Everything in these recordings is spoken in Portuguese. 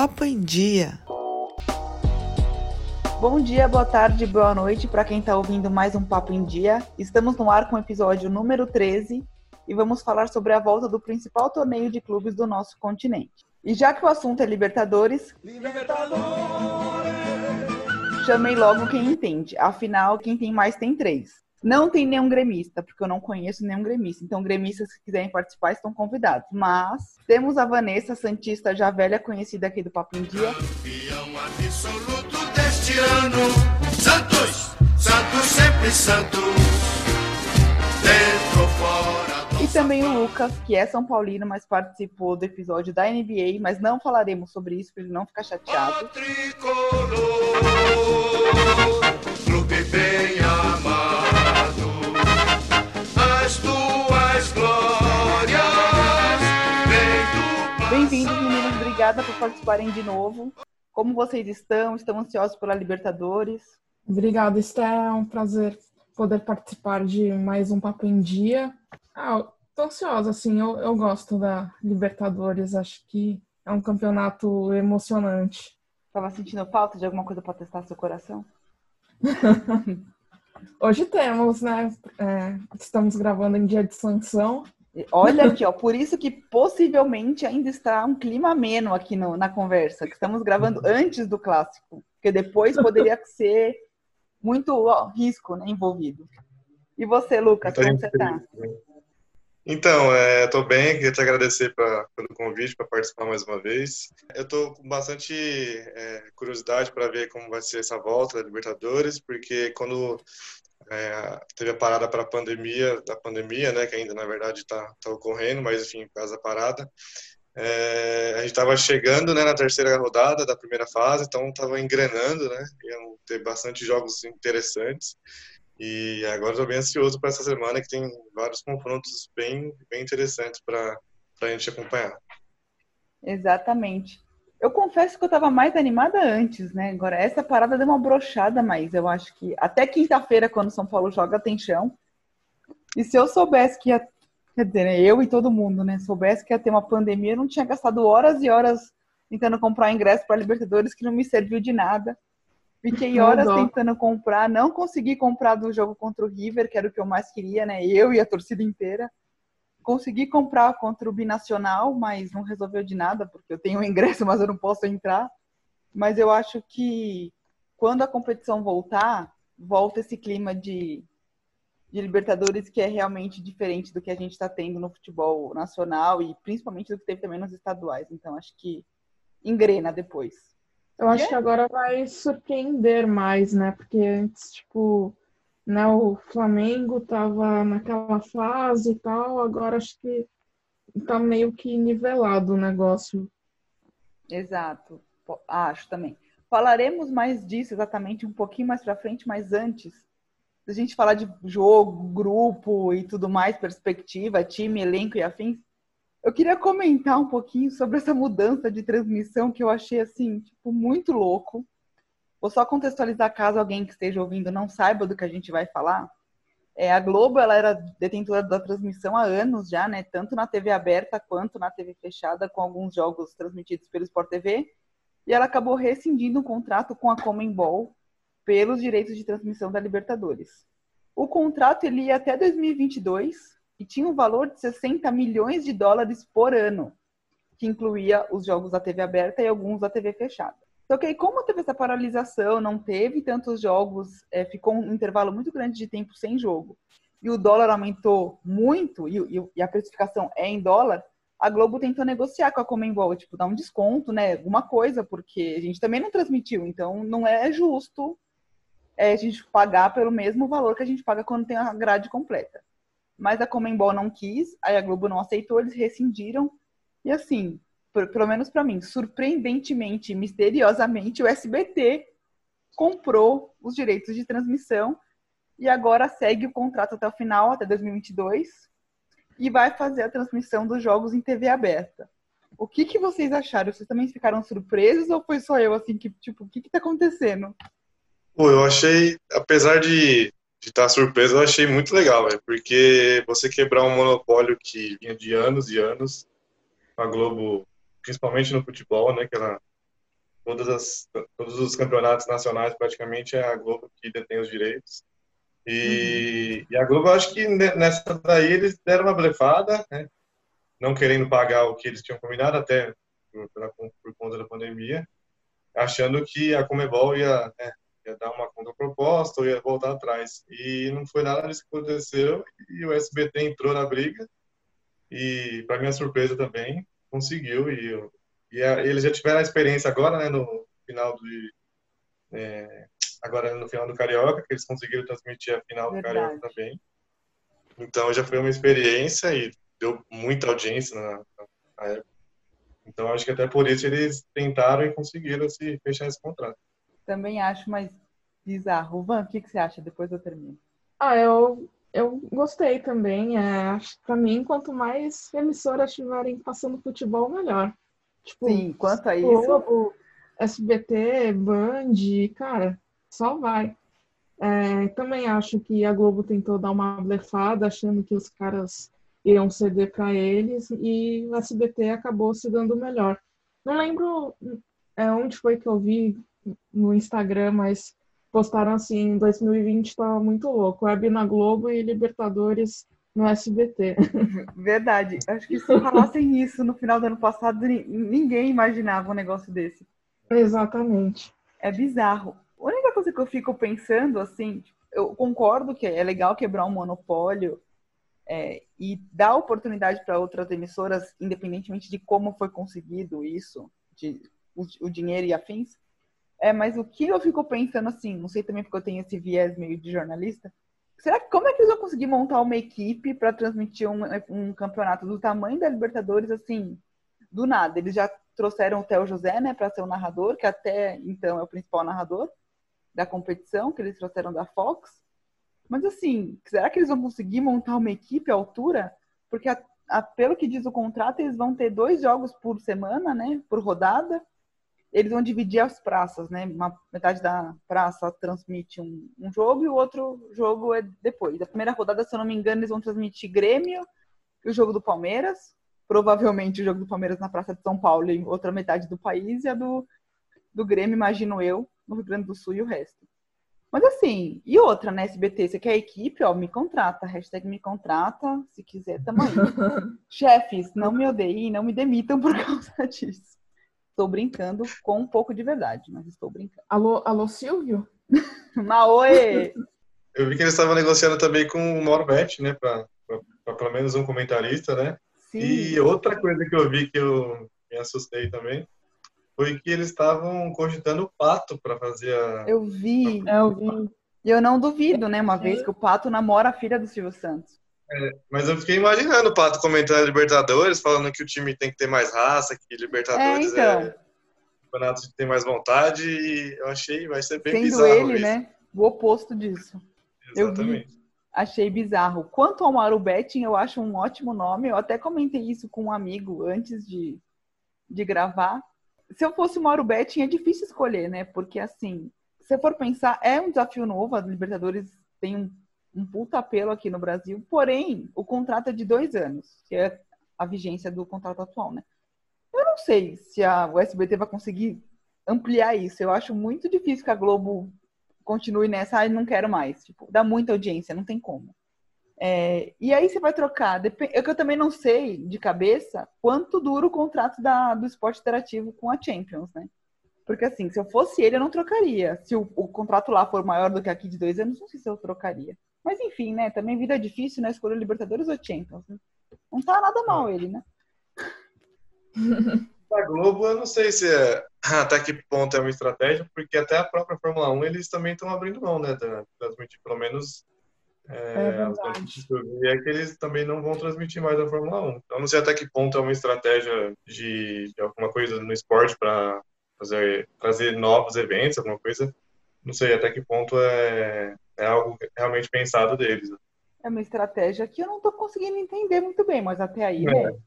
Papo em Dia. Bom dia, boa tarde, boa noite para quem está ouvindo mais um Papo em Dia. Estamos no ar com o episódio número 13 e vamos falar sobre a volta do principal torneio de clubes do nosso continente. E já que o assunto é Libertadores, Libertadores! chamei logo quem entende. Afinal, quem tem mais tem três. Não tem nenhum gremista, porque eu não conheço nenhum gremista. Então, gremistas que quiserem participar estão convidados. Mas temos a Vanessa, Santista já velha, conhecida aqui do Papo em Dia. Campeão absoluto deste ano. Santos, Santos sempre Santos. Dentro, fora. E também o Lucas, que é São Paulino, mas participou do episódio da NBA, mas não falaremos sobre isso para ele não ficar chateado. O tricolor, clube bem amado. Obrigada por participarem de novo. Como vocês estão? Estão ansiosos pela Libertadores? Obrigada, Esté. É um prazer poder participar de mais um Papo em Dia. Ah, tô ansiosa, assim. Eu, eu gosto da Libertadores. Acho que é um campeonato emocionante. Tava sentindo falta de alguma coisa para testar seu coração? Hoje temos, né? É, estamos gravando em dia de sanção. Olha aqui, ó, por isso que possivelmente ainda está um clima ameno aqui no, na conversa, que estamos gravando antes do clássico, porque depois poderia ser muito ó, risco né, envolvido. E você, Lucas, como você está? Então, estou é, bem, queria te agradecer pra, pelo convite para participar mais uma vez. Eu estou com bastante é, curiosidade para ver como vai ser essa volta da Libertadores, porque quando é, teve a parada para a pandemia, da pandemia, né, que ainda na verdade está tá ocorrendo, mas enfim, por causa da parada, é, a gente estava chegando né, na terceira rodada da primeira fase, então estava engrenando, né, iam ter bastante jogos interessantes. E agora estou bem ansioso para essa semana, que tem vários confrontos bem, bem interessantes para a gente acompanhar. Exatamente. Eu confesso que eu estava mais animada antes, né? Agora, essa parada deu uma brochada, mas eu acho que até quinta-feira, quando São Paulo joga, tem chão. E se eu soubesse que ia, quer dizer, né, eu e todo mundo, né? Soubesse que ia ter uma pandemia, eu não tinha gastado horas e horas tentando comprar ingresso para Libertadores que não me serviu de nada. Fiquei horas tentando comprar, não consegui comprar do jogo contra o River, que era o que eu mais queria, né? Eu e a torcida inteira consegui comprar contra o Binacional, mas não resolveu de nada, porque eu tenho o ingresso, mas eu não posso entrar. Mas eu acho que quando a competição voltar, volta esse clima de, de Libertadores que é realmente diferente do que a gente está tendo no futebol nacional e principalmente do que teve também nos estaduais. Então acho que engrena depois. Eu acho que agora vai surpreender mais, né? Porque antes, tipo, né? O Flamengo estava naquela fase e tal, agora acho que está meio que nivelado o negócio. Exato, acho também. Falaremos mais disso exatamente um pouquinho mais para frente, mas antes da gente falar de jogo, grupo e tudo mais, perspectiva, time, elenco e afins, eu queria comentar um pouquinho sobre essa mudança de transmissão que eu achei assim, tipo, muito louco. Vou só contextualizar caso alguém que esteja ouvindo não saiba do que a gente vai falar. É, a Globo ela era detentora da transmissão há anos já, né? Tanto na TV aberta quanto na TV fechada, com alguns jogos transmitidos pelo Sport TV. E ela acabou rescindindo um contrato com a Comembol pelos direitos de transmissão da Libertadores. O contrato ele ia até 2022 e tinha um valor de 60 milhões de dólares por ano, que incluía os jogos da TV aberta e alguns da TV fechada. Que aí, como teve essa paralisação, não teve tantos jogos, é, ficou um intervalo muito grande de tempo sem jogo, e o dólar aumentou muito, e, e, a precificação é em dólar, a Globo tentou negociar com a Comembol, tipo, dar um desconto, né, alguma coisa, porque a gente também não transmitiu, então não é justo é, a gente pagar pelo mesmo valor que a gente paga quando tem a grade completa. Mas a Comembol não quis, aí a Globo não aceitou, eles rescindiram, e assim, pelo menos para mim, surpreendentemente, misteriosamente, o SBT comprou os direitos de transmissão e agora segue o contrato até o final, até 2022, e vai fazer a transmissão dos jogos em TV aberta. O que, que vocês acharam? Vocês também ficaram surpresos ou foi só eu, assim, que, tipo, o que que tá acontecendo? Pô, eu achei, apesar de estar tá surpreso, eu achei muito legal, véio, porque você quebrar um monopólio que vinha de anos e anos, a Globo principalmente no futebol, né, que ela todas as, todos os campeonatos nacionais praticamente é a Globo que detém os direitos. E, uhum. e a Globo, acho que nessa daí eles deram uma blefada, né? não querendo pagar o que eles tinham combinado, até por, por conta da pandemia, achando que a Comebol ia, né, ia dar uma contraproposta ou ia voltar atrás. E não foi nada disso que aconteceu, e o SBT entrou na briga, e, para minha surpresa também, conseguiu. E, e a, eles já tiveram a experiência agora, né, no final do. É, agora no final do Carioca, que eles conseguiram transmitir a final Verdade. do Carioca também. Então já foi uma experiência e deu muita audiência na, na época. Então acho que até por isso eles tentaram e conseguiram se fechar esse contrato. Também acho, mas bizarro. Van, o que, que você acha? Depois eu termino. Ah, eu, eu gostei também. É, pra mim, quanto mais emissoras estiverem passando futebol, melhor. Tipo, Sim, quanto a isso. Globo, SBT, Band, cara, só vai. É, também acho que a Globo tentou dar uma blefada, achando que os caras iam ceder para eles, e o SBT acabou se dando melhor. Não lembro é, onde foi que eu vi no Instagram, mas postaram assim, 2020 tá muito louco, Web na Globo e Libertadores no SBT. Verdade. Acho que se falassem isso no final do ano passado, ninguém imaginava um negócio desse. Exatamente. É bizarro. A única coisa que eu fico pensando, assim, eu concordo que é legal quebrar um monopólio é, e dar oportunidade para outras emissoras, independentemente de como foi conseguido isso, de, o, o dinheiro e afins. É, mas o que eu fico pensando, assim, não sei também porque eu tenho esse viés meio de jornalista, Será que como é que eles vão conseguir montar uma equipe para transmitir um, um, campeonato do tamanho da Libertadores assim, do nada? Eles já trouxeram o Theo José, né, para ser o narrador, que até então é o principal narrador da competição, que eles trouxeram da Fox. Mas assim, será que eles vão conseguir montar uma equipe à altura? Porque a, a, pelo que diz o contrato, eles vão ter dois jogos por semana, né, por rodada eles vão dividir as praças, né? Uma metade da praça transmite um, um, jogo e o outro jogo é depois. Da primeira rodada, se eu não me engano, eles vão transmitir Grêmio e o jogo do Palmeiras. Provavelmente o jogo do Palmeiras na Praça de São Paulo em outra metade do país e a do, do Grêmio, imagino eu, no Rio Grande do Sul e o resto. Mas assim, e outra, né, SBT, você quer equipe, ó, me contrata, hashtag me contrata, se quiser, tamo aí. Chefes, não me odeiem, não me demitam por causa disso. Estou brincando com um pouco de verdade, mas estou brincando. Alô, alô Silvio? Maoê! Eu vi que eles estavam negociando também com o Norbert, né? Para pelo menos um comentarista, né? Sim. E outra coisa que eu vi que eu me assustei também foi que eles estavam cogitando o Pato para fazer a. Eu vi, eu vi. E eu não duvido, né? Uma vez que o Pato namora a filha do Silvio Santos. É, mas eu fiquei imaginando o Pato comentando a Libertadores, falando que o time tem que ter mais raça, que Libertadores é, então. é campeonato que tem mais vontade, e eu achei, vai ser bem Sendo bizarro ele, isso. né? O oposto disso. Exatamente. Eu vi, achei bizarro. Quanto ao Mauro Betting, eu acho um ótimo nome. Eu até comentei isso com um amigo antes de, de gravar. Se eu fosse o Mauro Betting, é difícil escolher, né? Porque, assim, se for pensar, é um desafio novo. A Libertadores tem um um puta apelo aqui no Brasil, porém, o contrato é de dois anos, que é a vigência do contrato atual, né? Eu não sei se a, o SBT vai conseguir ampliar isso. Eu acho muito difícil que a Globo continue nessa, ah, não quero mais. Tipo, dá muita audiência, não tem como. É, e aí você vai trocar. É que eu também não sei de cabeça quanto dura o contrato da, do esporte interativo com a Champions, né? Porque assim, se eu fosse ele, eu não trocaria. Se o, o contrato lá for maior do que aqui de dois anos, não sei se eu trocaria. Mas enfim, né? Também vida difícil, né? Escolher Libertadores ou Champions. Né? Não tá nada mal ele, né? A Globo, eu não sei se é, até que ponto é uma estratégia, porque até a própria Fórmula 1 eles também estão abrindo mão, né? Transmitir pelo menos. É, é é que eles também não vão transmitir mais a Fórmula 1. Então, não sei até que ponto é uma estratégia de, de alguma coisa no esporte para fazer trazer novos eventos, alguma coisa. Não sei até que ponto é, é algo realmente pensado deles. Né? É uma estratégia que eu não estou conseguindo entender muito bem, mas até aí, é. né?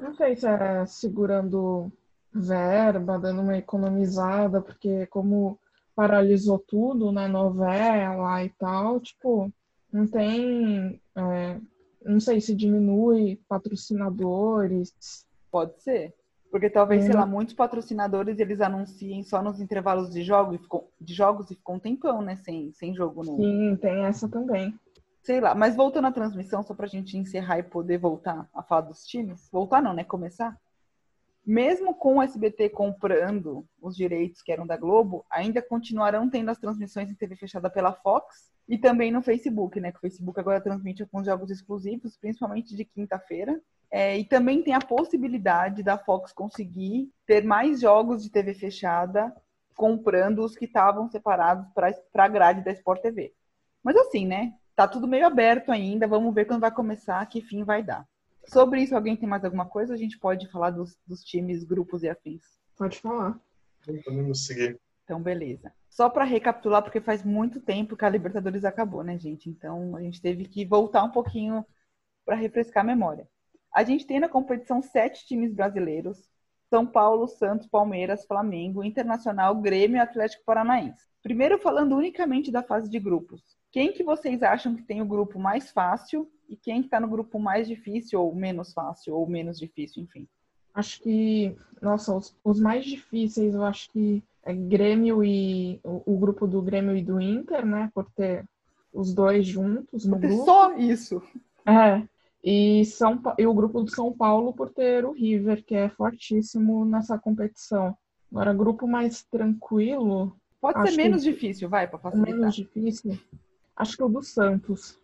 Não sei se é segurando verba, dando uma economizada, porque como paralisou tudo, né, novela e tal, tipo, não tem, é, não sei se diminui patrocinadores. Pode ser. Porque talvez, sei Uhum. lá, muitos patrocinadores eles anunciem só nos intervalos de, jogo e ficam, de jogos e ficam um tempão, né? Sem, sem jogo no. Sim, tem essa também. Sei lá. Mas voltando à transmissão, só pra gente encerrar e poder voltar a falar dos times. Voltar não, né? Começar. Mesmo com o SBT comprando os direitos que eram da Globo, ainda continuarão tendo as transmissões em TV fechada pela Fox e também no Facebook, né? Que o Facebook agora transmite alguns jogos exclusivos, principalmente de quinta-feira. É, e também tem a possibilidade da Fox conseguir ter mais jogos de TV fechada comprando os que estavam separados para a grade da Sport TV. Mas assim, né? Tá tudo meio aberto ainda. Vamos ver quando vai começar, que fim vai dar. Sobre isso, alguém tem mais alguma coisa? A gente pode falar dos, dos times, grupos e afins. Pode falar. Vamos seguir. Então, beleza. Só para recapitular, porque faz muito tempo que a Libertadores acabou, né, gente? Então, a gente teve que voltar um pouquinho para refrescar a memória. A gente tem na competição sete times brasileiros: São Paulo, Santos, Palmeiras, Flamengo, Internacional, Grêmio e Atlético Paranaense. Primeiro, falando unicamente da fase de grupos. Quem que vocês acham que tem o grupo mais fácil e quem que está no grupo mais difícil ou menos fácil ou menos difícil, enfim? Acho que, nossa, os, os mais difíceis, eu acho que é Grêmio e o, o grupo do Grêmio e do Inter, né? Por ter os dois juntos no grupo. Só isso. É. E, São, e o grupo do São Paulo por ter o River, que é fortíssimo nessa competição. Agora, grupo mais tranquilo, Pode ser que- menos difícil, vai, para facilitar. menos difícil, acho que o do Santos.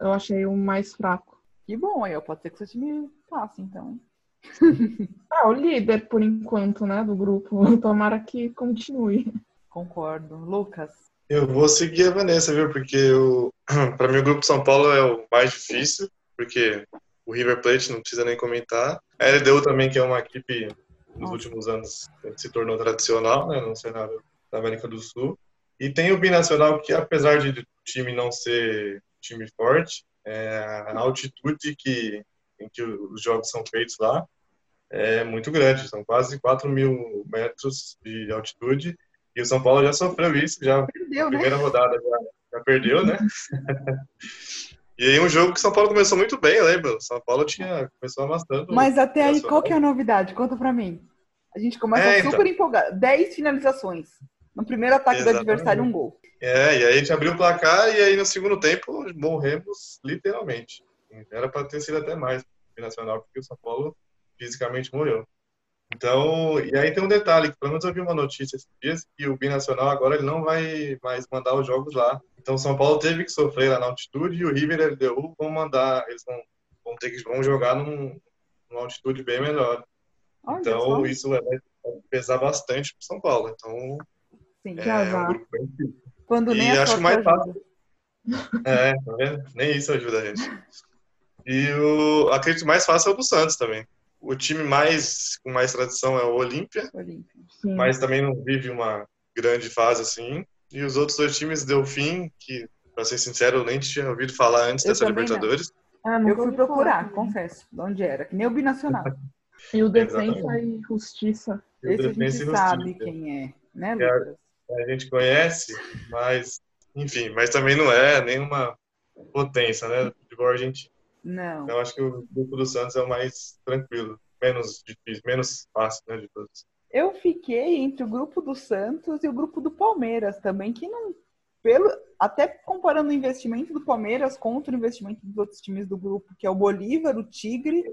Eu achei o mais fraco. Que bom, aí pode ser que seu time passe, então. Ah, o líder, por enquanto, né, do grupo. Tomara que continue. Concordo. Lucas, Eu vou seguir a Vanessa, viu? Porque o, para mim o grupo de São Paulo é o mais difícil, porque o River Plate não precisa nem comentar. A LDU também, que é uma equipe nos últimos anos se tornou tradicional, né, no cenário da América do Sul. E tem o Binacional, que apesar de o time não ser time forte, é, a altitude que, em que os jogos são feitos lá é muito grande, são quase 4 mil metros de altitude. E o São Paulo já sofreu isso, já perdeu, né? primeira rodada já, já perdeu, né? e aí um jogo que São Paulo começou muito bem, lembra? São Paulo tinha começou amassando. Mas até aí, qual que é a novidade? Conta pra mim. A gente começa É, então. super empolgado. 10 finalizações. No primeiro ataque Exatamente. do adversário, um gol. É, e aí a gente abriu o placar e aí no segundo tempo morremos literalmente. Era para ter sido até mais nacional porque o São Paulo fisicamente morreu. Então, e aí tem um detalhe, que pelo menos eu vi uma notícia esses dias que o Binacional agora ele não vai mais mandar os jogos lá. Então, São Paulo teve que sofrer lá na altitude e o River e o LDU vão mandar, eles vão, vão ter que vão jogar num, numa altitude bem melhor. Olha Então, só. isso vai vai pesar bastante para São Paulo. Então, Sim. Que é um azar. grupo bem difícil. Quando nem e a acho sorte mais ajuda. É, tá vendo? Nem isso ajuda a gente. E o acredito mais fácil é o do Santos também. O time mais com mais tradição é o Olímpia, mas também não vive uma grande fase assim. E os outros dois times Delfim, que para ser sincero, eu nem tinha ouvido falar antes Eu dessa. Libertadores. Ah, Eu fui falar procurar, também. confesso, de onde era. Que nem o Binacional. E o Defensa e Justiça. E Esse a gente sabe quem é, né, É. Lucas? A gente conhece, mas enfim, mas também não é nenhuma potência, né, do futebol argentino. Não. Então acho que o grupo do Santos é o mais tranquilo, menos difícil, menos fácil, né, de todos. Eu fiquei entre o grupo do Santos e o grupo do Palmeiras também, que não. Pelo, até comparando o investimento do Palmeiras contra o investimento dos outros times do grupo, que é o Bolívar, o Tigre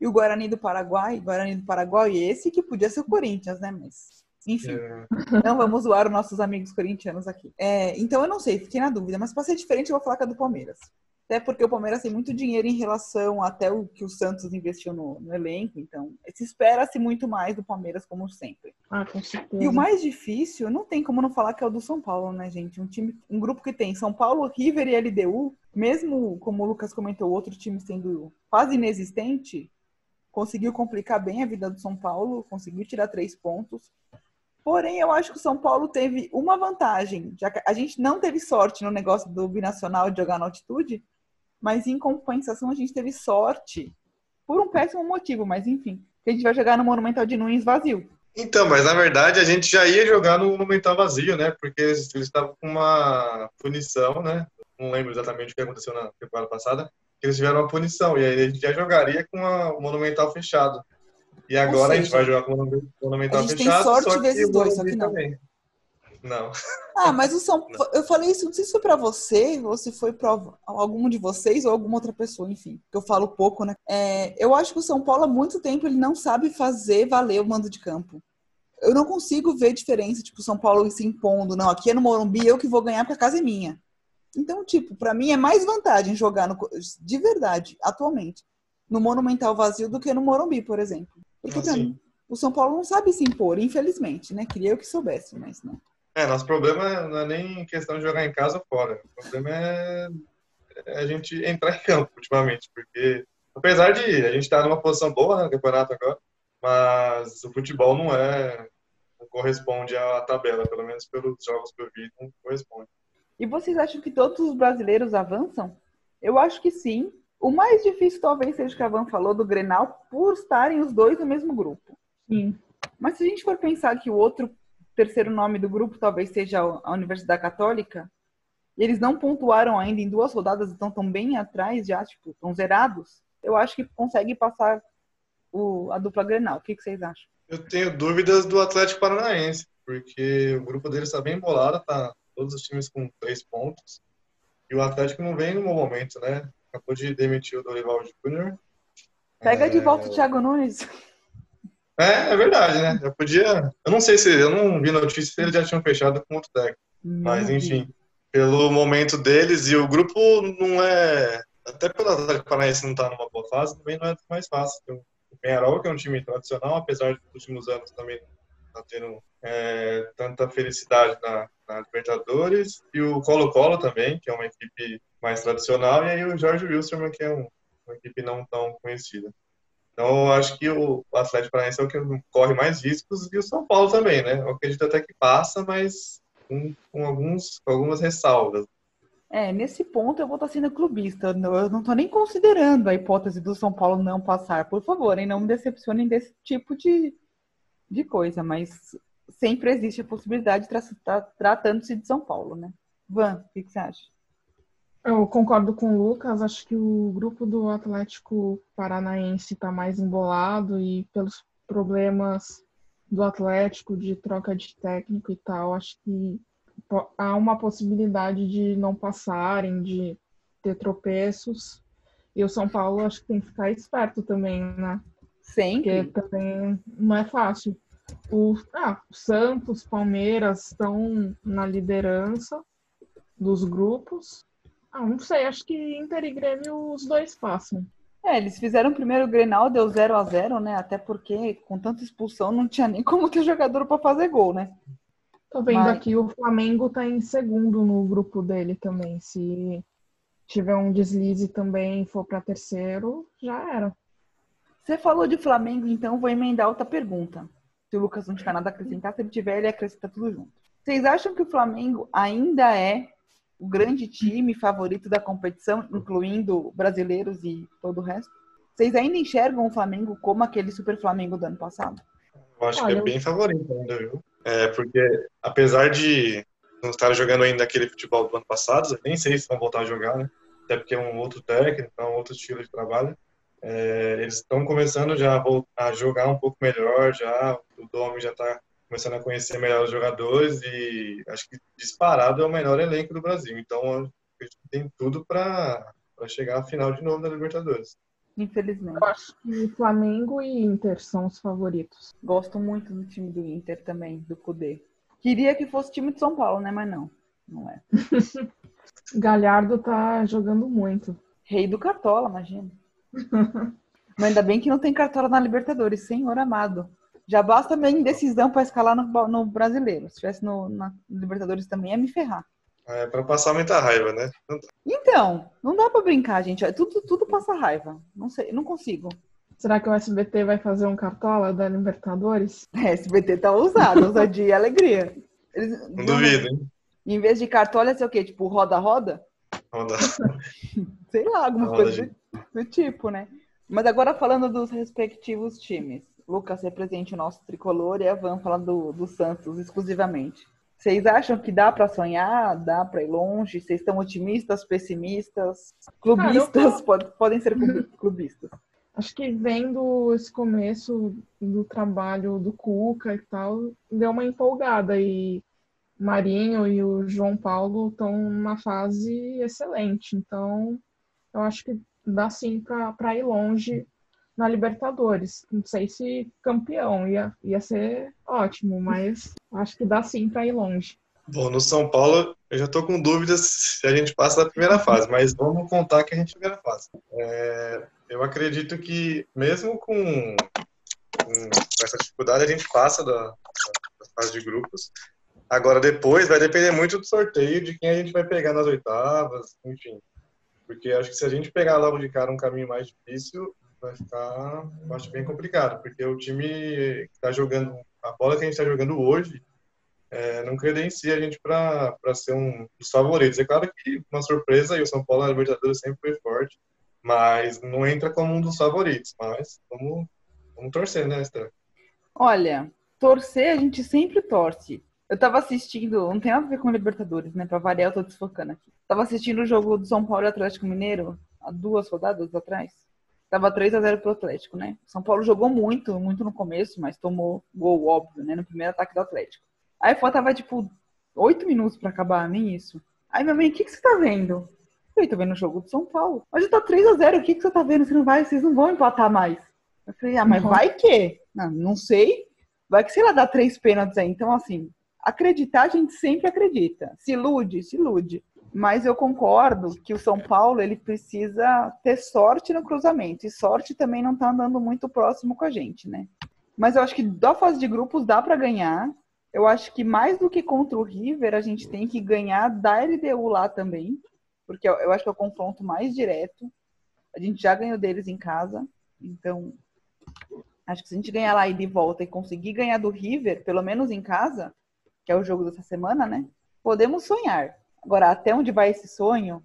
e o Guarani do Paraguai. Guarani do Paraguai e esse que podia ser o Corinthians, né? Mas, enfim, É, não vamos zoar os nossos amigos corintianos aqui. É, então eu não sei, fiquei na dúvida, mas para ser diferente, eu vou falar que é do Palmeiras. Até porque o Palmeiras tem muito dinheiro em relação até o que o Santos investiu no, no elenco, então se espera-se muito mais do Palmeiras, como sempre. Ah, com certeza. E o mais difícil, não tem como não falar que é o do São Paulo, né, gente? Um time, um grupo que tem São Paulo, River e LDU, mesmo como o Lucas comentou, outro time sendo quase inexistente, conseguiu complicar bem a vida do São Paulo, conseguiu tirar três pontos. Porém, eu acho que o São Paulo teve uma vantagem, já que a gente não teve sorte no negócio do binacional de jogar na altitude, mas em compensação a gente teve sorte por um péssimo motivo, mas enfim, que a gente vai jogar no Monumental de Nunes vazio. Então, mas na verdade a gente já ia jogar no Monumental vazio, né? Porque eles estavam com uma punição, né? Não lembro exatamente o que aconteceu na temporada passada. que Eles tiveram uma punição e aí a gente já jogaria com a- o Monumental fechado. E agora seja, a gente vai jogar com o Monumental a gente tem fechado. sorte só que desses dois, só que não. também. Não. Ah, mas o São eu falei isso, não sei se foi pra você ou se foi pra algum de vocês ou alguma outra pessoa, enfim, que eu falo pouco, né? É, eu acho que o São Paulo há muito tempo ele não sabe fazer valer o mando de campo. Eu não consigo ver diferença, tipo, o São Paulo se impondo, não, aqui é no Morumbi, eu que vou ganhar porque a casa é minha. Então, tipo, pra mim é mais vantagem jogar no, de verdade, atualmente, no Monumental vazio do que no Morumbi, por exemplo. Porque Ah, mim, o São Paulo não sabe se impor, infelizmente, né? Queria eu que soubesse, mas não. É, nosso problema não é nem questão de jogar em casa ou fora. O problema é é a gente entrar em campo ultimamente, porque apesar de a gente estar numa posição boa né, no campeonato agora, mas o futebol não é não corresponde à tabela, pelo menos pelos jogos que eu vi, não corresponde. E vocês acham que todos os brasileiros avançam? Eu acho que sim. O mais difícil talvez seja o que a Van falou do Grenal, por estarem os dois no mesmo grupo. Sim. Mas se a gente for pensar que o outro terceiro nome do grupo talvez seja a Universidade Católica, eles não pontuaram ainda em duas rodadas, então estão bem atrás já, tipo, estão zerados, eu acho que consegue passar o- a dupla Grenal. O que, que vocês acham? Eu tenho dúvidas do Atlético Paranaense, porque o grupo deles está bem bolado, tá todos os times com três pontos, e o Atlético não vem no bom momento, né? Acabou de demitir o Dorival Júnior. Pega de É, volta o Thiago Nunes. É, é verdade, né? Eu podia. Eu não sei se. Eu não vi notícia se eles já tinham fechado com outro técnico. Mas, enfim, pelo momento deles e o grupo não é. Até pelo Atlético Paranaense não estar numa boa fase, também não é mais fácil. O Penharol, que é um time tradicional, apesar de nos últimos anos também não tá tendo é, tanta felicidade na, na Libertadores, e o Colo-Colo também, que é uma equipe mais tradicional, e aí o Jorge Wilstermann, que é um- uma equipe não tão conhecida. Então, eu acho que o Atlético Paranaense é o que corre mais riscos e o São Paulo também, né? Eu acredito até que passa, mas com, com alguns, com algumas ressalvas. É, nesse ponto eu vou estar sendo clubista. Eu não- estou nem considerando a hipótese do São Paulo não passar. Por favor, hein, não me decepcionem desse tipo de, de coisa, mas sempre existe a possibilidade, tra tra tratando-se de São Paulo, né? Van, o que, que você acha? Eu concordo com o Lucas, acho que o grupo do Atlético Paranaense está mais embolado e pelos problemas do Atlético de troca de técnico e tal, acho que há uma possibilidade de não passarem, de ter tropeços. E o São Paulo acho que tem que ficar esperto também, né? Sempre. Porque também não é fácil. O, ah, o Santos, Palmeiras estão na liderança dos grupos. Ah, não sei, acho que Inter e Grêmio os dois passam. É, eles fizeram o primeiro Grenal, deu 0 a 0 né? Até porque com tanta expulsão não tinha nem como ter jogador para fazer gol, né? Tô vendo Mas- aqui o Flamengo tá em segundo no grupo dele também. Se tiver um deslize também for para terceiro, já era. Você falou de Flamengo, então vou emendar outra pergunta. Se o Lucas não tiver nada a acrescentar, se ele tiver, ele acrescenta tudo junto. Vocês acham que o Flamengo ainda é o grande time favorito da competição, incluindo brasileiros e todo o resto? Vocês ainda enxergam o Flamengo como aquele super Flamengo do ano passado? Eu acho que Olha, é eu- bem favorito ainda, viu? É, porque apesar de não estar jogando ainda aquele futebol do ano passado, eu nem sei se vão voltar a jogar, né? Até porque é um outro técnico, é um outro estilo de trabalho. É, eles estão começando já a, vol- a jogar um pouco melhor, já o Domi já está começando a conhecer melhor os jogadores e acho que disparado é o melhor elenco do Brasil. Então, tem tudo para chegar à final de novo da Libertadores. Infelizmente. Eu acho que Flamengo e Inter são os favoritos. Gosto muito do time do Inter também, do Cudê. Queria que fosse time de São Paulo, né? Mas não. Não é. Galhardo tá jogando muito. Rei do Cartola, imagina. Mas ainda bem que não tem Cartola na Libertadores, senhor amado. Já basta minha indecisão para escalar no, no brasileiro. Se tivesse no, na Libertadores também, ia me ferrar. É para passar muita raiva, né? Então, não dá para brincar, gente. É Tudo, tudo passa raiva. Não sei, não consigo. Será que o SBT vai fazer um cartola da Libertadores? É, SBT tá ousado, ousadia e alegria. Eles, Não duvido, hein? Em vez de cartola, ia ser o quê? Tipo, roda-roda? Dar. Sei lá, alguma Roda, coisa do, do tipo, né? Mas agora falando dos respectivos times. Lucas represente o nosso tricolor e a Van falando do, do Santos exclusivamente. Vocês acham que dá para sonhar? Dá para ir longe? Vocês estão otimistas, pessimistas? Clubistas? Cara, eu Pod- podem ser clubi- clubistas. Acho que vendo esse começo do trabalho do Cuca e tal, deu uma empolgada e Marinho e o João Paulo estão numa fase excelente. Então, eu acho que dá sim para ir longe na Libertadores. Não sei se campeão ia, ia ser ótimo, mas acho que dá sim para ir longe. Bom, no São Paulo, eu já estou com dúvidas se a gente passa da primeira fase, mas vamos contar que a gente primeira fase. É, eu acredito que, mesmo com, com, essa dificuldade, a gente passa da, da fase de grupos. Agora, depois, vai depender muito do sorteio, de quem a gente vai pegar nas oitavas, enfim. Porque acho que se a gente pegar logo de cara um caminho mais difícil, vai ficar, acho bem complicado, porque o time que está jogando, a bola que a gente está jogando hoje, é, não credencia a gente para ser um dos favoritos. É claro que uma surpresa, e o São Paulo na Libertadores sempre foi forte, mas não entra como um dos favoritos. Mas vamos, vamos torcer, né, Esther? Olha, torcer a gente sempre torce. Eu tava assistindo, não tem nada a ver com Libertadores, né? Pra variar, eu tô desfocando aqui. Tava assistindo o jogo do São Paulo e Atlético Mineiro, há duas rodadas atrás. Tava 3 a 0 pro Atlético, né? São Paulo jogou muito, muito no começo, mas tomou gol, óbvio, né? No primeiro ataque do Atlético. Aí faltava, tipo, 8 minutos para acabar, nem isso. Aí minha mãe, o que, que você tá vendo? Eu falei, tô vendo o jogo do São Paulo. Mas já tá 3 a 0 o que, que você tá vendo? Você não vai, vocês não vão empatar mais. Eu falei, ah, mas uhum. vai que? Não, não sei. Vai que, sei lá, dá três pênaltis aí. Então, assim, acreditar a gente sempre acredita. Se ilude, se ilude. Mas eu concordo que o São Paulo ele precisa ter sorte no cruzamento. E sorte também não está andando muito próximo com a gente, né? Mas eu acho que da fase de grupos dá para ganhar. Eu acho que mais do que contra o River, a gente tem que ganhar da LDU lá também. Porque eu acho que é o confronto mais direto. A gente já ganhou deles em casa. Então, acho que se a gente ganhar lá e de volta e conseguir ganhar do River, pelo menos em casa, que é o jogo dessa semana, né? Podemos sonhar. Agora, até onde vai esse sonho?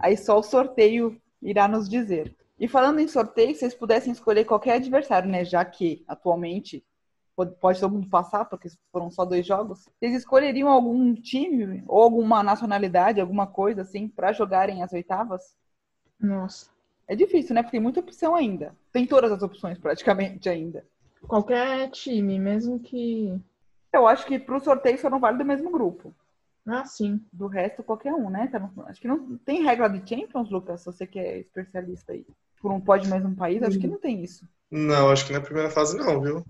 Aí só o sorteio irá nos dizer. E falando em sorteio, se vocês pudessem escolher qualquer adversário, né? Já que atualmente pode, pode todo mundo passar, porque foram só dois jogos. Vocês escolheriam algum time ou alguma nacionalidade, alguma coisa assim, para jogarem as oitavas? Nossa. É difícil, né? Porque tem muita opção ainda. Tem todas as opções praticamente ainda. Qualquer time, mesmo que. Eu acho que pro sorteio só não vale do mesmo grupo. Ah, sim. Do resto, qualquer um, né? Tá. Acho que não tem regra de Champions, Lucas, se você que é especialista aí. Por um pode mais um país, acho que não tem isso. Não, acho que na primeira fase não, viu?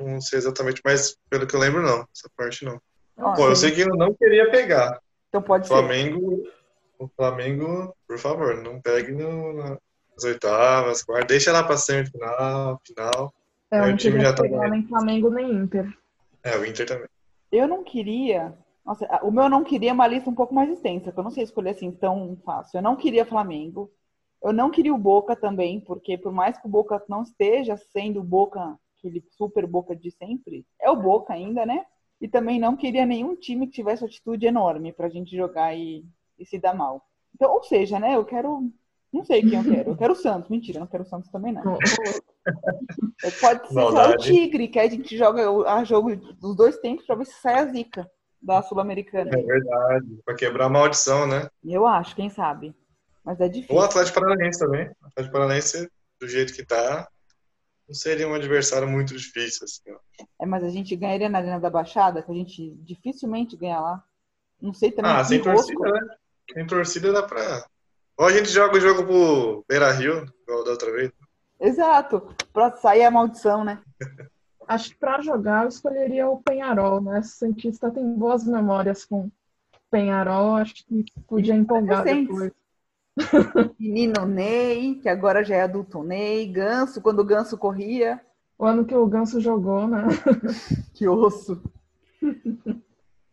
Não sei exatamente, mas pelo que eu lembro, não. Essa parte não. Pô, sim. eu sei que eu não queria pegar. Então pode Flamengo, ser. O Flamengo, por favor, não pegue no, nas oitavas, guarda, deixa lá pra semifinal, final. É, não o time já tá nem Flamengo nem Inter. É, o Inter também. Eu não queria nossa, o meu não queria uma lista um pouco mais extensa, que eu não sei escolher assim tão fácil. Eu não queria Flamengo. Eu não queria o Boca também, porque por mais que o Boca não esteja sendo o Boca, aquele super Boca de sempre, é o Boca ainda, né? E também não queria nenhum time que tivesse atitude enorme pra gente jogar e, e se dar mal. Então, ou seja, né? Eu quero. Não sei quem eu quero. Eu quero o Santos. Mentira, eu não quero o Santos também, não. Pode ser só o Tigre, que a gente joga a jogo dos dois tempos pra ver se sai a zica da Sul-Americana. É verdade, para quebrar a maldição, né? Eu acho, quem sabe. Mas é difícil. O Atlético Paranaense também. O Atlético Paranaense, do jeito que tá, não seria um adversário muito difícil, assim. Ó. É, mas a gente ganharia na Arena da Baixada, que a gente dificilmente ganha lá. Não sei também. Ah, sem torcida, né? Sem torcida dá pra. Ou a gente joga o jogo pro Beira Rio, igual da outra vez. Exato, pra sair a maldição, né? Acho que para jogar eu escolheria o Penharol, né? O Santista tem boas memórias com Penharol, acho que podia empolgar depois. Menino Ney, que agora já é adulto Ney, Ganso, quando o Ganso corria. O ano que o Ganso jogou, né? que osso.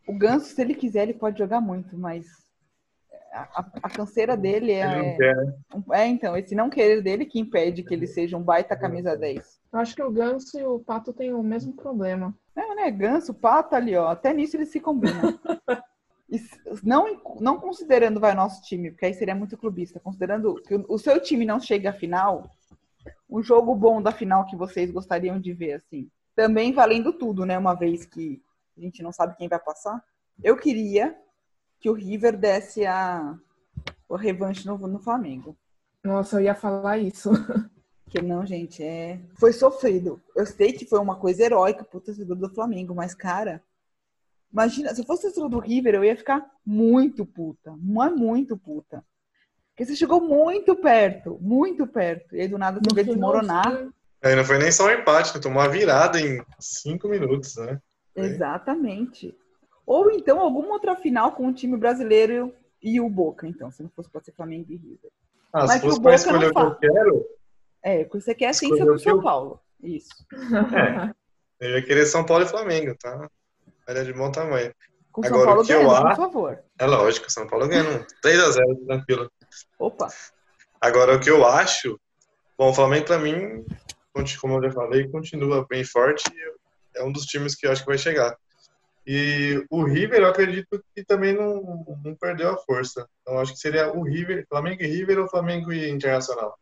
O Ganso, se ele quiser, ele pode jogar muito, mas a, a canseira dele é. É, então, esse não querer dele que impede que ele seja um baita camisa 10. Eu acho que o Ganso e o Pato têm o mesmo problema. É, né? Ganso, Pato ali, ó. Até nisso eles se combinam. não, não considerando vai nosso time, porque aí seria muito clubista, considerando que o seu time não chega à final, um jogo bom da final que vocês gostariam de ver, assim. Também valendo tudo, né? Uma vez que a gente não sabe quem vai passar. Eu queria que o River desse a, o revanche no, no Flamengo. Nossa, eu ia falar isso. Porque não, gente, é. Foi sofrido. Eu sei que foi uma coisa heróica pro torcedor do Flamengo, mas, cara, imagina, se eu fosse torcedor do River, eu ia ficar muito puta. Mas muito puta. Porque você chegou muito perto, muito perto. E aí do nada você vê desmoronar. Aí não foi nem só um empate, né? tomou uma virada em cinco minutos, né? Exatamente. Ou então alguma outra final com o time brasileiro e o Boca, então, se não fosse para ser Flamengo e River. Ah, Mas se fosse para escolher o que eu quero. É, o que você quer sim ser pro São Paulo. Isso. É. Eu ia querer São Paulo e Flamengo, tá? Era de bom tamanho. Com Agora, São Paulo ganhando, eu... por favor. É lógico, São Paulo ganhando 3x0, tranquilo. Opa. Agora, o que eu acho... Bom, o Flamengo, pra mim, como eu já falei, continua bem forte. É um dos times que eu acho que vai chegar. E o River, eu acredito que também não, não perdeu a força. Então, acho que seria o River, Flamengo e River ou Flamengo e Internacional.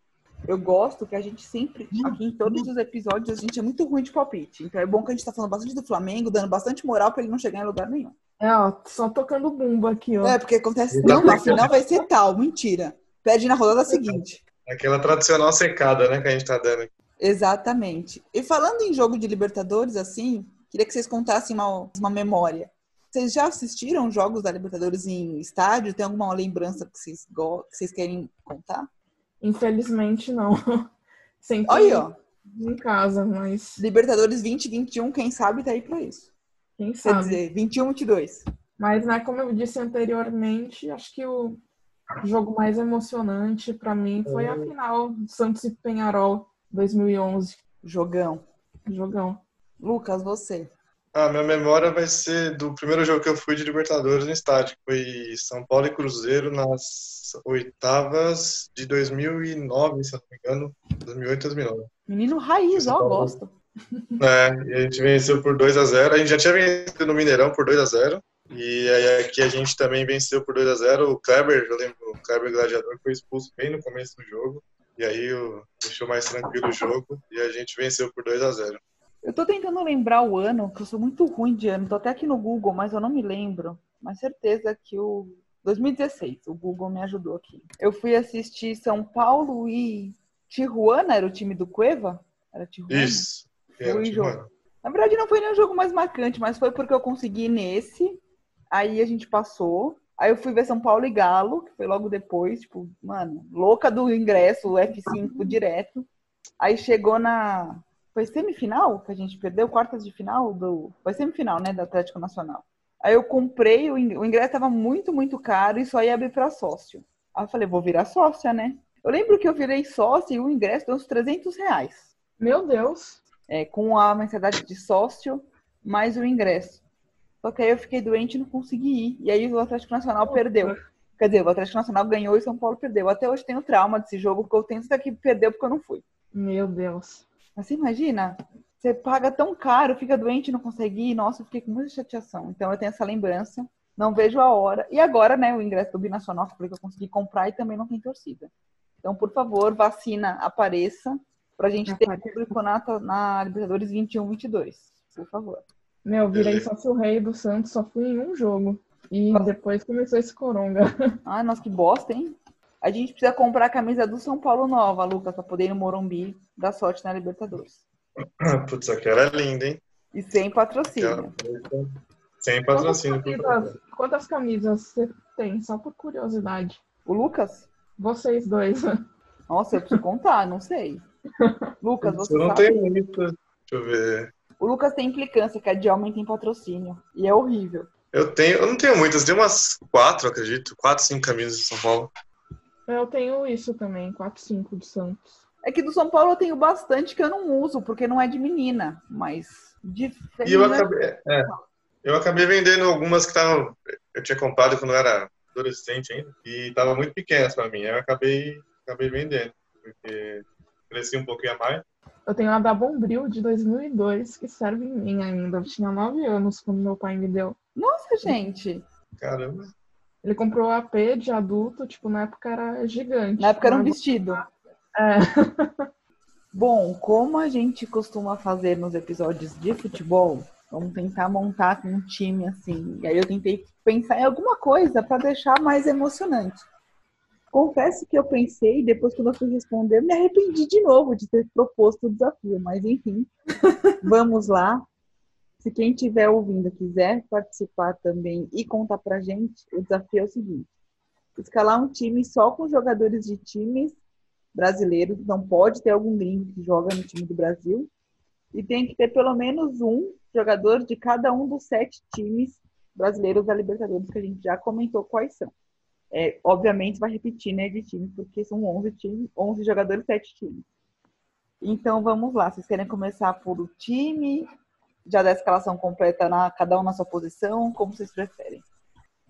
Eu gosto que a gente sempre, aqui em todos os episódios, a gente é muito ruim de palpite. Então é bom que a gente tá falando bastante do Flamengo, dando bastante moral pra ele não chegar em lugar nenhum. É, ó, só tocando bumbo aqui, ó. É, porque acontece, não, na final vai ser tal, mentira. Perde na rodada seguinte. Aquela tradicional secada, né, que a gente tá dando aqui. Exatamente. E falando em jogo de Libertadores, assim, Queria que vocês contassem uma, uma memória. Vocês já assistiram jogos da Libertadores em estádio? Tem alguma lembrança que vocês, que vocês querem contar? Infelizmente, não. Sempre Olha, ó. em casa, mas... Libertadores 2021, quem sabe tá aí pra isso. Quem sabe. Quer dizer, 21, 22. Mas, né, como eu disse anteriormente, acho que o jogo mais emocionante para mim foi a final Santos e Penharol 2011. Jogão. Jogão. Lucas, você. A minha memória vai ser do primeiro jogo que eu fui de Libertadores no estádio, foi São Paulo e Cruzeiro nas oitavas de 2009, se não me engano, 2008, 2009. Menino raiz, ó, gosto. É, e a gente venceu por 2 a 0 A gente já tinha vencido no Mineirão por 2 a 0 E aí aqui a gente também venceu por 2 a 0 O Kleber, eu lembro, o Kleber Gladiador foi expulso bem no começo do jogo. E aí deixou mais tranquilo o jogo e a gente venceu por 2 a 0 eu tô tentando lembrar o ano, que eu sou muito ruim de ano. Tô até aqui no Google, mas eu não me lembro. Mas certeza que o 2016, o Google me ajudou aqui. Eu fui assistir São Paulo e Tijuana, era o time do Cueva? Era Tijuana? Isso. Foi jogo. Na verdade, não foi nem o jogo mais marcante, mas foi porque eu consegui nesse. Aí a gente passou. Aí eu fui ver São Paulo e Galo, que foi logo depois, tipo, mano, louca do ingresso, F5 direto. Aí chegou na foi semifinal que a gente perdeu, quartas de final do. Foi semifinal, né? Do Atlético Nacional. Aí eu comprei, o ingresso estava muito, muito caro e só ia abrir para sócio. Aí eu falei, vou virar sócia, né? Eu lembro que eu virei sócia e o ingresso deu uns 300 reais. Meu Deus! É, com a mensalidade de sócio, mais o ingresso. Só que aí eu fiquei doente e não consegui ir. E aí o Atlético Nacional perdeu. Quer dizer, o Atlético Nacional ganhou e São Paulo perdeu. Até hoje tenho trauma desse jogo, porque eu tenho isso daqui perdeu porque eu não fui. Meu Deus. Mas você imagina? Você paga tão caro, fica doente e não consegue ir. Nossa, eu fiquei com muita chateação. Então eu tenho essa lembrança. Não vejo a hora. E agora, né, o ingresso do Binacional, que eu consegui comprar e também não tem torcida. Então, por favor, vacina apareça pra gente ter público na, na Libertadores 21, 22. Por favor. Meu, virei sócio rei do Santos, só fui em um jogo. E depois começou esse coronga. Ah, nossa, que bosta, hein? A gente precisa comprar a camisa do São Paulo nova, Lucas, pra poder ir no Morumbi dar sorte na Libertadores. Putz, aquela é linda, hein? E sem patrocínio. Sem patrocínio. Quantas camisas, quantas camisas você tem? Só por curiosidade. O Lucas? Vocês dois. Nossa, eu preciso contar, não sei. Lucas, você eu não sabe? tenho muita. Deixa eu ver. O Lucas tem implicância, que a Dialma tem patrocínio. E é horrível. Eu tenho, eu não tenho muitas, tenho umas quatro, acredito. Quatro, cinco camisas de São Paulo. Eu tenho isso também, 4, 5 de Santos. É que do São Paulo eu tenho bastante que eu não uso, porque não é de menina, mas de E eu acabei, é, eu acabei vendendo algumas que estavam. Eu tinha comprado quando eu era adolescente ainda, e estavam muito pequenas para mim. Eu acabei, acabei vendendo, porque cresci um pouquinho a mais. Eu tenho a da Bombril de 2002, que serve em mim ainda. Eu tinha 9 anos quando meu pai me deu. Nossa, gente! Caramba! Ele comprou o AP de adulto, tipo, na época era gigante. Na época era um vestido. É. Bom, como a gente costuma fazer nos episódios de futebol, vamos tentar montar um time assim. E aí eu tentei pensar em alguma coisa para deixar mais emocionante. Confesso que eu pensei, depois quando eu fui responder, me arrependi de novo de ter proposto o desafio, mas enfim, vamos lá. Se quem estiver ouvindo quiser participar também e contar pra gente, o desafio é o seguinte: escalar um time só com jogadores de times brasileiros, não pode ter algum gringo que joga no time do Brasil, e tem que ter pelo menos um jogador de cada um dos sete times brasileiros da Libertadores, que a gente já comentou quais são. É, obviamente vai repetir, né, de time, porque são 11 times, 11 jogadores, 7 times. Então vamos lá, vocês querem começar por o time, já da escalação completa, na, cada um na sua posição, como vocês preferem.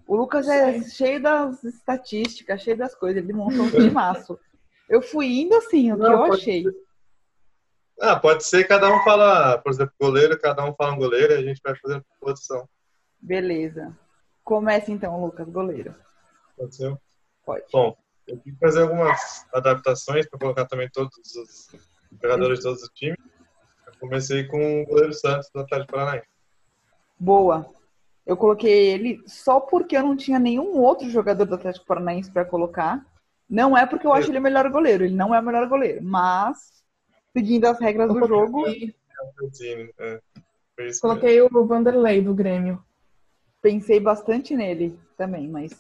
O Lucas é cheio das estatísticas, cheio das coisas, ele montou um timaço. Eu fui indo assim, o que eu achei. Ser. Ah, pode ser, cada um fala, por exemplo, goleiro, cada um fala um goleiro e a gente vai fazendo posição. Beleza. Comece então, Lucas, goleiro. Pode ser? Pode. Bom, eu que fazer algumas adaptações para colocar também todos os jogadores de todos os times. Comecei com o goleiro Santos do Atlético Paranaense. Boa. Eu coloquei ele só porque eu não tinha nenhum outro jogador do Atlético Paranaense para colocar. Não é porque eu acho ele o melhor goleiro, ele não é o melhor goleiro, mas seguindo as regras do jogo. É, coloquei o Vanderlei do Grêmio. Pensei bastante nele também, mas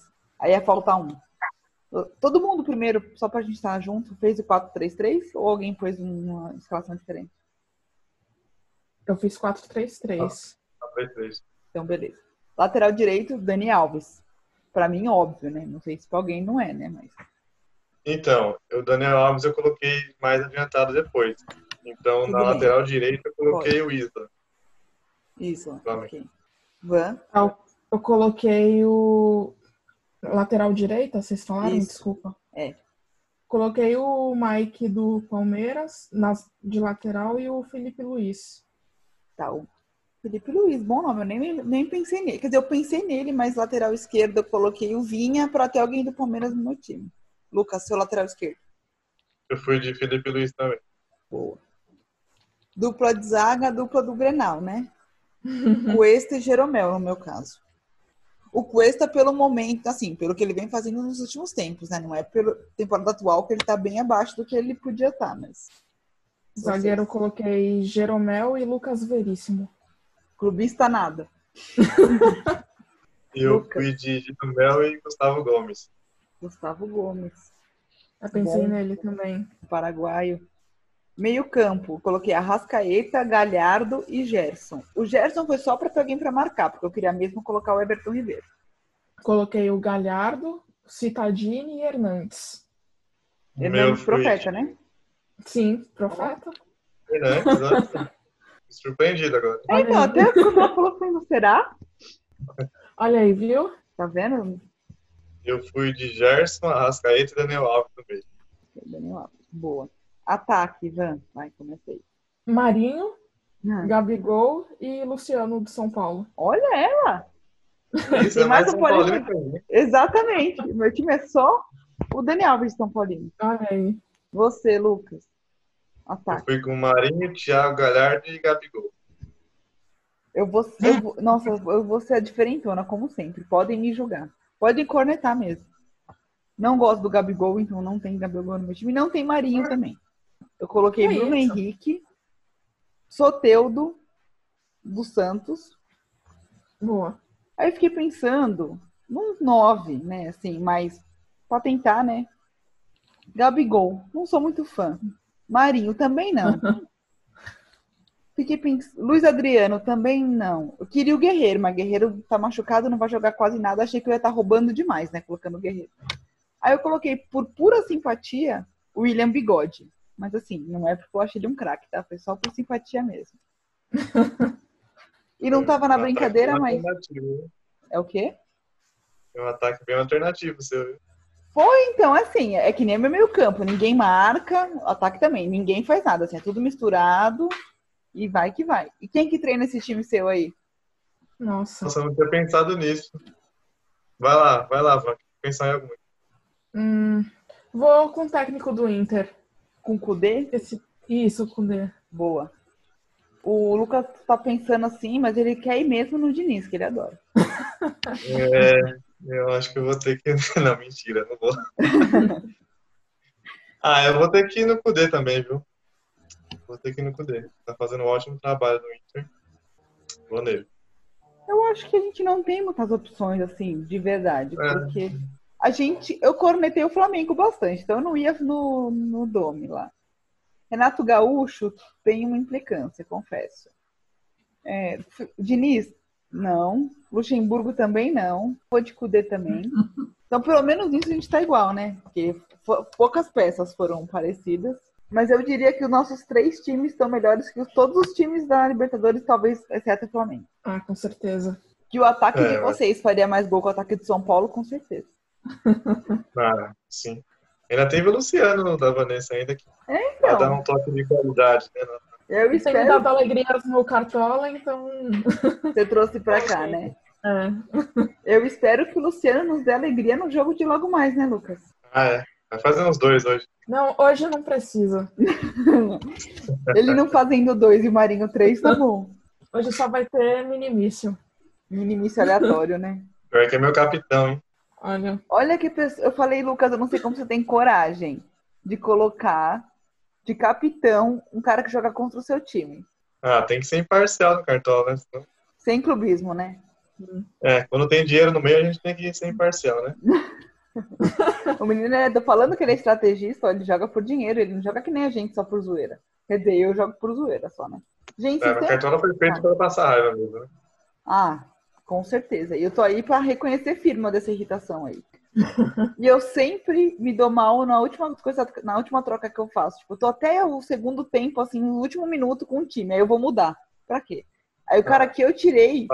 Aí ia faltar um. Todo mundo primeiro, só pra gente estar junto, fez o 4-3-3 ou alguém pôs uma escalação diferente? Eu fiz 4-3-3. Então, beleza. Lateral direito, Dani Alves. Pra mim, óbvio, né? Não sei se pra alguém não é, né? Mas... Então, o Daniel Alves eu coloquei mais adiantado depois. Então, Tudo na bem. lateral direita, eu coloquei Pode. o Isla. Isso, ok. Van? Eu coloquei o Lateral direita, vocês falaram? Isso. Desculpa. É. Coloquei o Mike do Palmeiras nas, de lateral e o Felipe Luiz. O Felipe Luiz, bom nome, eu nem, nem pensei nele. Quer dizer, eu pensei nele, mas lateral esquerdo eu coloquei o Vinha para ter alguém do Palmeiras no meu time. Lucas, seu lateral esquerdo. Eu fui de Felipe Luiz também. Boa. Dupla de zaga, dupla do Grenal, né? Cuesta e Jeromel, no meu caso o Cuesta pelo momento, assim, pelo que ele vem fazendo nos últimos tempos, né? Não é pela temporada atual que ele tá bem abaixo do que ele podia estar, tá, mas. Zagueiro eu coloquei Jeromel e Lucas Veríssimo. Clubista nada. eu Lucas. fui de Jeromel e Gustavo Gomes. Gustavo Gomes. Eu pensei Bom. nele também. Paraguaio. Meio campo, coloquei Arrascaeta, Galhardo e Gerson. O Gerson foi só para ter alguém para marcar, porque eu queria mesmo colocar o Everton Ribeiro. Coloquei o Galhardo, Citadini e Hernandes. Hernandes profeta, né? Sim, profeta. Hernandes, surpreendido agora. É, então, até ela falou assim, será? Olha aí, viu? Tá vendo? Eu fui de Gerson, Arrascaeta e Daniel Alves também. Daniel Alves, boa. Ataque, Ivan. Vai, comecei. Marinho, ah. Gabigol e Luciano do São Paulo. Olha ela! Isso é mais um Paulino. Exatamente. Meu time é só o Daniel de São Paulino. Olha aí. Você, Lucas. Ataque. Eu fui com Marinho, Thiago Galhardo e Gabigol. Eu vou, eu vou, nossa, eu vou ser a diferentona, como sempre. Podem me julgar. Podem cornetar mesmo. Não gosto do Gabigol, então não tem Gabigol no meu time. Não tem Marinho também. Eu coloquei é Bruno isso? Henrique, Soteudo dos Santos. Boa. Aí fiquei pensando num nove, né? Assim, mas pra tentar, né? Gabigol, não sou muito fã. Marinho também não. Fiquei pensando. Luiz Adriano também não. Eu queria o Guerreiro, mas Guerreiro tá machucado, não vai jogar quase nada. Achei que eu ia estar tá roubando demais, né? Colocando o Guerreiro. Aí eu coloquei, por pura simpatia, o William Bigode. Mas assim, não é porque eu achei ele um craque, tá? Foi só por simpatia mesmo. e não tava na brincadeira, mas. É o quê? É um ataque bem alternativo, seu. Foi, então, assim, é que nem meu meio campo. Ninguém marca, ataque também. Ninguém faz nada, assim, é tudo misturado e vai que vai. E quem que treina esse time seu aí? Nossa. Nossa, eu não tinha pensado nisso. Vai lá, vai lá, vai pensar em algum. Hum, vou com o técnico do Inter. Com Kudê? Esse... Isso, Kudê. Boa. O Lucas tá pensando assim, mas ele quer ir mesmo no Diniz, que ele adora. É, Eu acho que eu vou ter que. Não, mentira, não vou. ah, eu vou ter que ir no Cudê também, viu? Vou ter que ir no Cudê. Tá fazendo um ótimo trabalho no Inter. Vou nele. Eu acho que a gente não tem muitas opções, assim, de verdade. É. Porque a gente. Eu cornetei o Flamengo bastante, então eu não ia no, no Dome lá. Renato Gaúcho tem uma implicância, confesso. É, Diniz, não. Luxemburgo também não. Pode Cudê também. Então, pelo menos nisso a gente está igual, né? Porque poucas peças foram parecidas. Mas eu diria que os nossos três times estão melhores que todos os times da Libertadores, talvez, exceto o Flamengo. Ah, com certeza. Que o ataque é, de vocês faria mais gol que o ataque de São Paulo, com certeza. Ah, sim. Ainda teve o Luciano da Vanessa ainda que é, então. dar um toque de qualidade, né? Eu espero. Tem dado alegrias no Cartola, então. Você trouxe pra cá, né? É. Eu espero que o Luciano nos dê alegria no jogo de logo mais, né, Lucas? Ah, é. Vai fazer uns dois hoje. Não, hoje não precisa. Ele não fazendo dois e o Marinho três, tá bom. Hoje só vai ter minimício. Minimício aleatório, né? Pior que é meu capitão, hein? Olha. Olha que pessoa. Eu falei, Lucas, eu não sei como você tem coragem de colocar de capitão um cara que joga contra o seu time. Ah, tem que ser imparcial no cartola, né? Sem clubismo, né? É, quando tem dinheiro no meio, a gente tem que ser imparcial, né? o menino, é, tô falando que ele é estrategista, ele joga por dinheiro, ele não joga que nem a gente só por zoeira. Quer dizer, eu jogo por zoeira só, né? Gente, é, o cartola foi feito ah. para passar raiva mesmo, né? Ah, com certeza. E eu tô aí para reconhecer firma dessa irritação aí. E eu sempre me dou mal na última coisa, na última troca que eu faço. Tipo, eu tô até o segundo tempo, assim, no último minuto com o time. Aí eu vou mudar. Pra quê? Aí o cara que eu tirei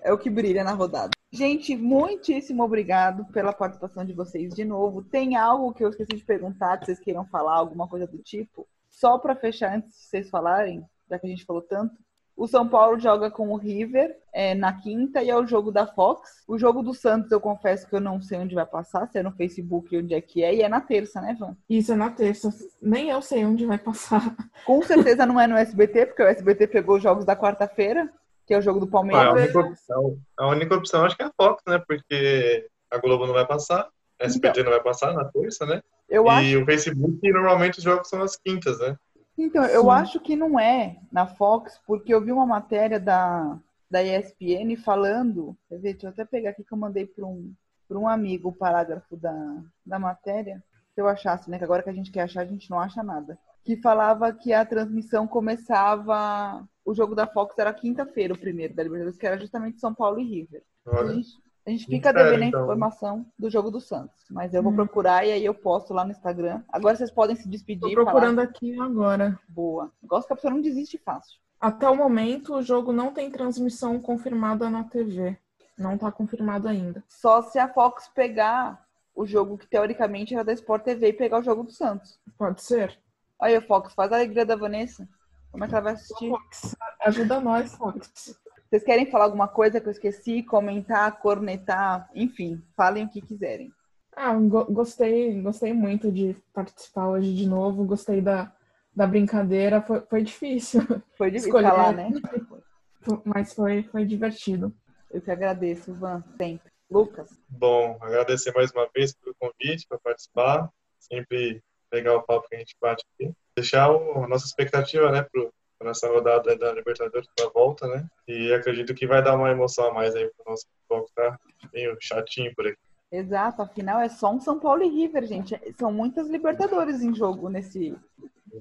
é o que brilha na rodada. Gente, muitíssimo obrigado pela participação de vocês de novo. Tem algo que eu esqueci de perguntar, que vocês queiram falar, alguma coisa do tipo? Só para fechar antes de vocês falarem, já que a gente falou tanto. O São Paulo joga com o River é, na quinta e é o jogo da Fox. O jogo do Santos, eu confesso que eu não sei onde vai passar, se é no Facebook onde é que é, e é na terça, né, Van? Isso, é na terça. Nem eu sei onde vai passar. Com certeza não é no SBT, porque o SBT pegou os jogos da quarta-feira, que é o jogo do Palmeiras. Ah, a, única opção, a única opção acho que é a Fox, né? Porque a Globo não vai passar, a SBT então, não vai passar na terça, né? Eu e acho... o Facebook, normalmente os jogos são nas quintas, né? Então, eu Sim. acho que não é na Fox, porque eu vi uma matéria da, da ESPN falando. Quer ver, deixa eu até pegar aqui que eu mandei para um, um amigo o parágrafo da, da matéria. Se eu achasse, né? Que agora que a gente quer achar, a gente não acha nada. Que falava que a transmissão começava. O jogo da Fox era quinta-feira, o primeiro da Libertadores, que era justamente São Paulo e River. Olha. A gente, a gente fica devendo a então. informação do jogo do Santos. Mas eu vou hum. procurar e aí eu posto lá no Instagram. Agora vocês podem se despedir. Tô procurando falar... aqui agora. Boa. Gosto que a pessoa não desiste fácil. Até o momento, o jogo não tem transmissão confirmada na TV. Não está confirmado ainda. Só se a Fox pegar o jogo que teoricamente era da Sport TV e pegar o jogo do Santos. Pode ser. Aí, Fox, faz a alegria da Vanessa. Como é que ela vai assistir? Fox, ajuda nós, Fox. Vocês querem falar alguma coisa que eu esqueci? Comentar, cornetar, enfim, falem o que quiserem. Ah, go gostei, gostei muito de participar hoje de novo. Gostei da, da brincadeira. Foi, foi difícil. Foi difícil escolher, falar, né? Mas foi, foi divertido. Eu que agradeço, Van, sempre. Lucas? Bom, agradecer mais uma vez pelo convite para participar. Sempre legal o papo que a gente bate aqui. Deixar o, a nossa expectativa, né, pro, nessa rodada da Libertadores da volta, né? E acredito que vai dar uma emoção a mais aí pro nosso futebol que tá meio chatinho por aqui. Exato, afinal é só um São Paulo e River, gente. São muitas Libertadores em jogo nesse,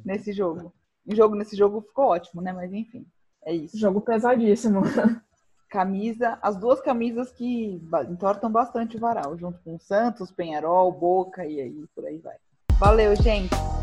nesse jogo. Em jogo nesse jogo ficou ótimo, né? Mas enfim, é isso. Jogo pesadíssimo. Camisa, as duas camisas que entortam bastante o varal, junto com o Santos, Penharol, Boca e aí por aí vai. Valeu, gente.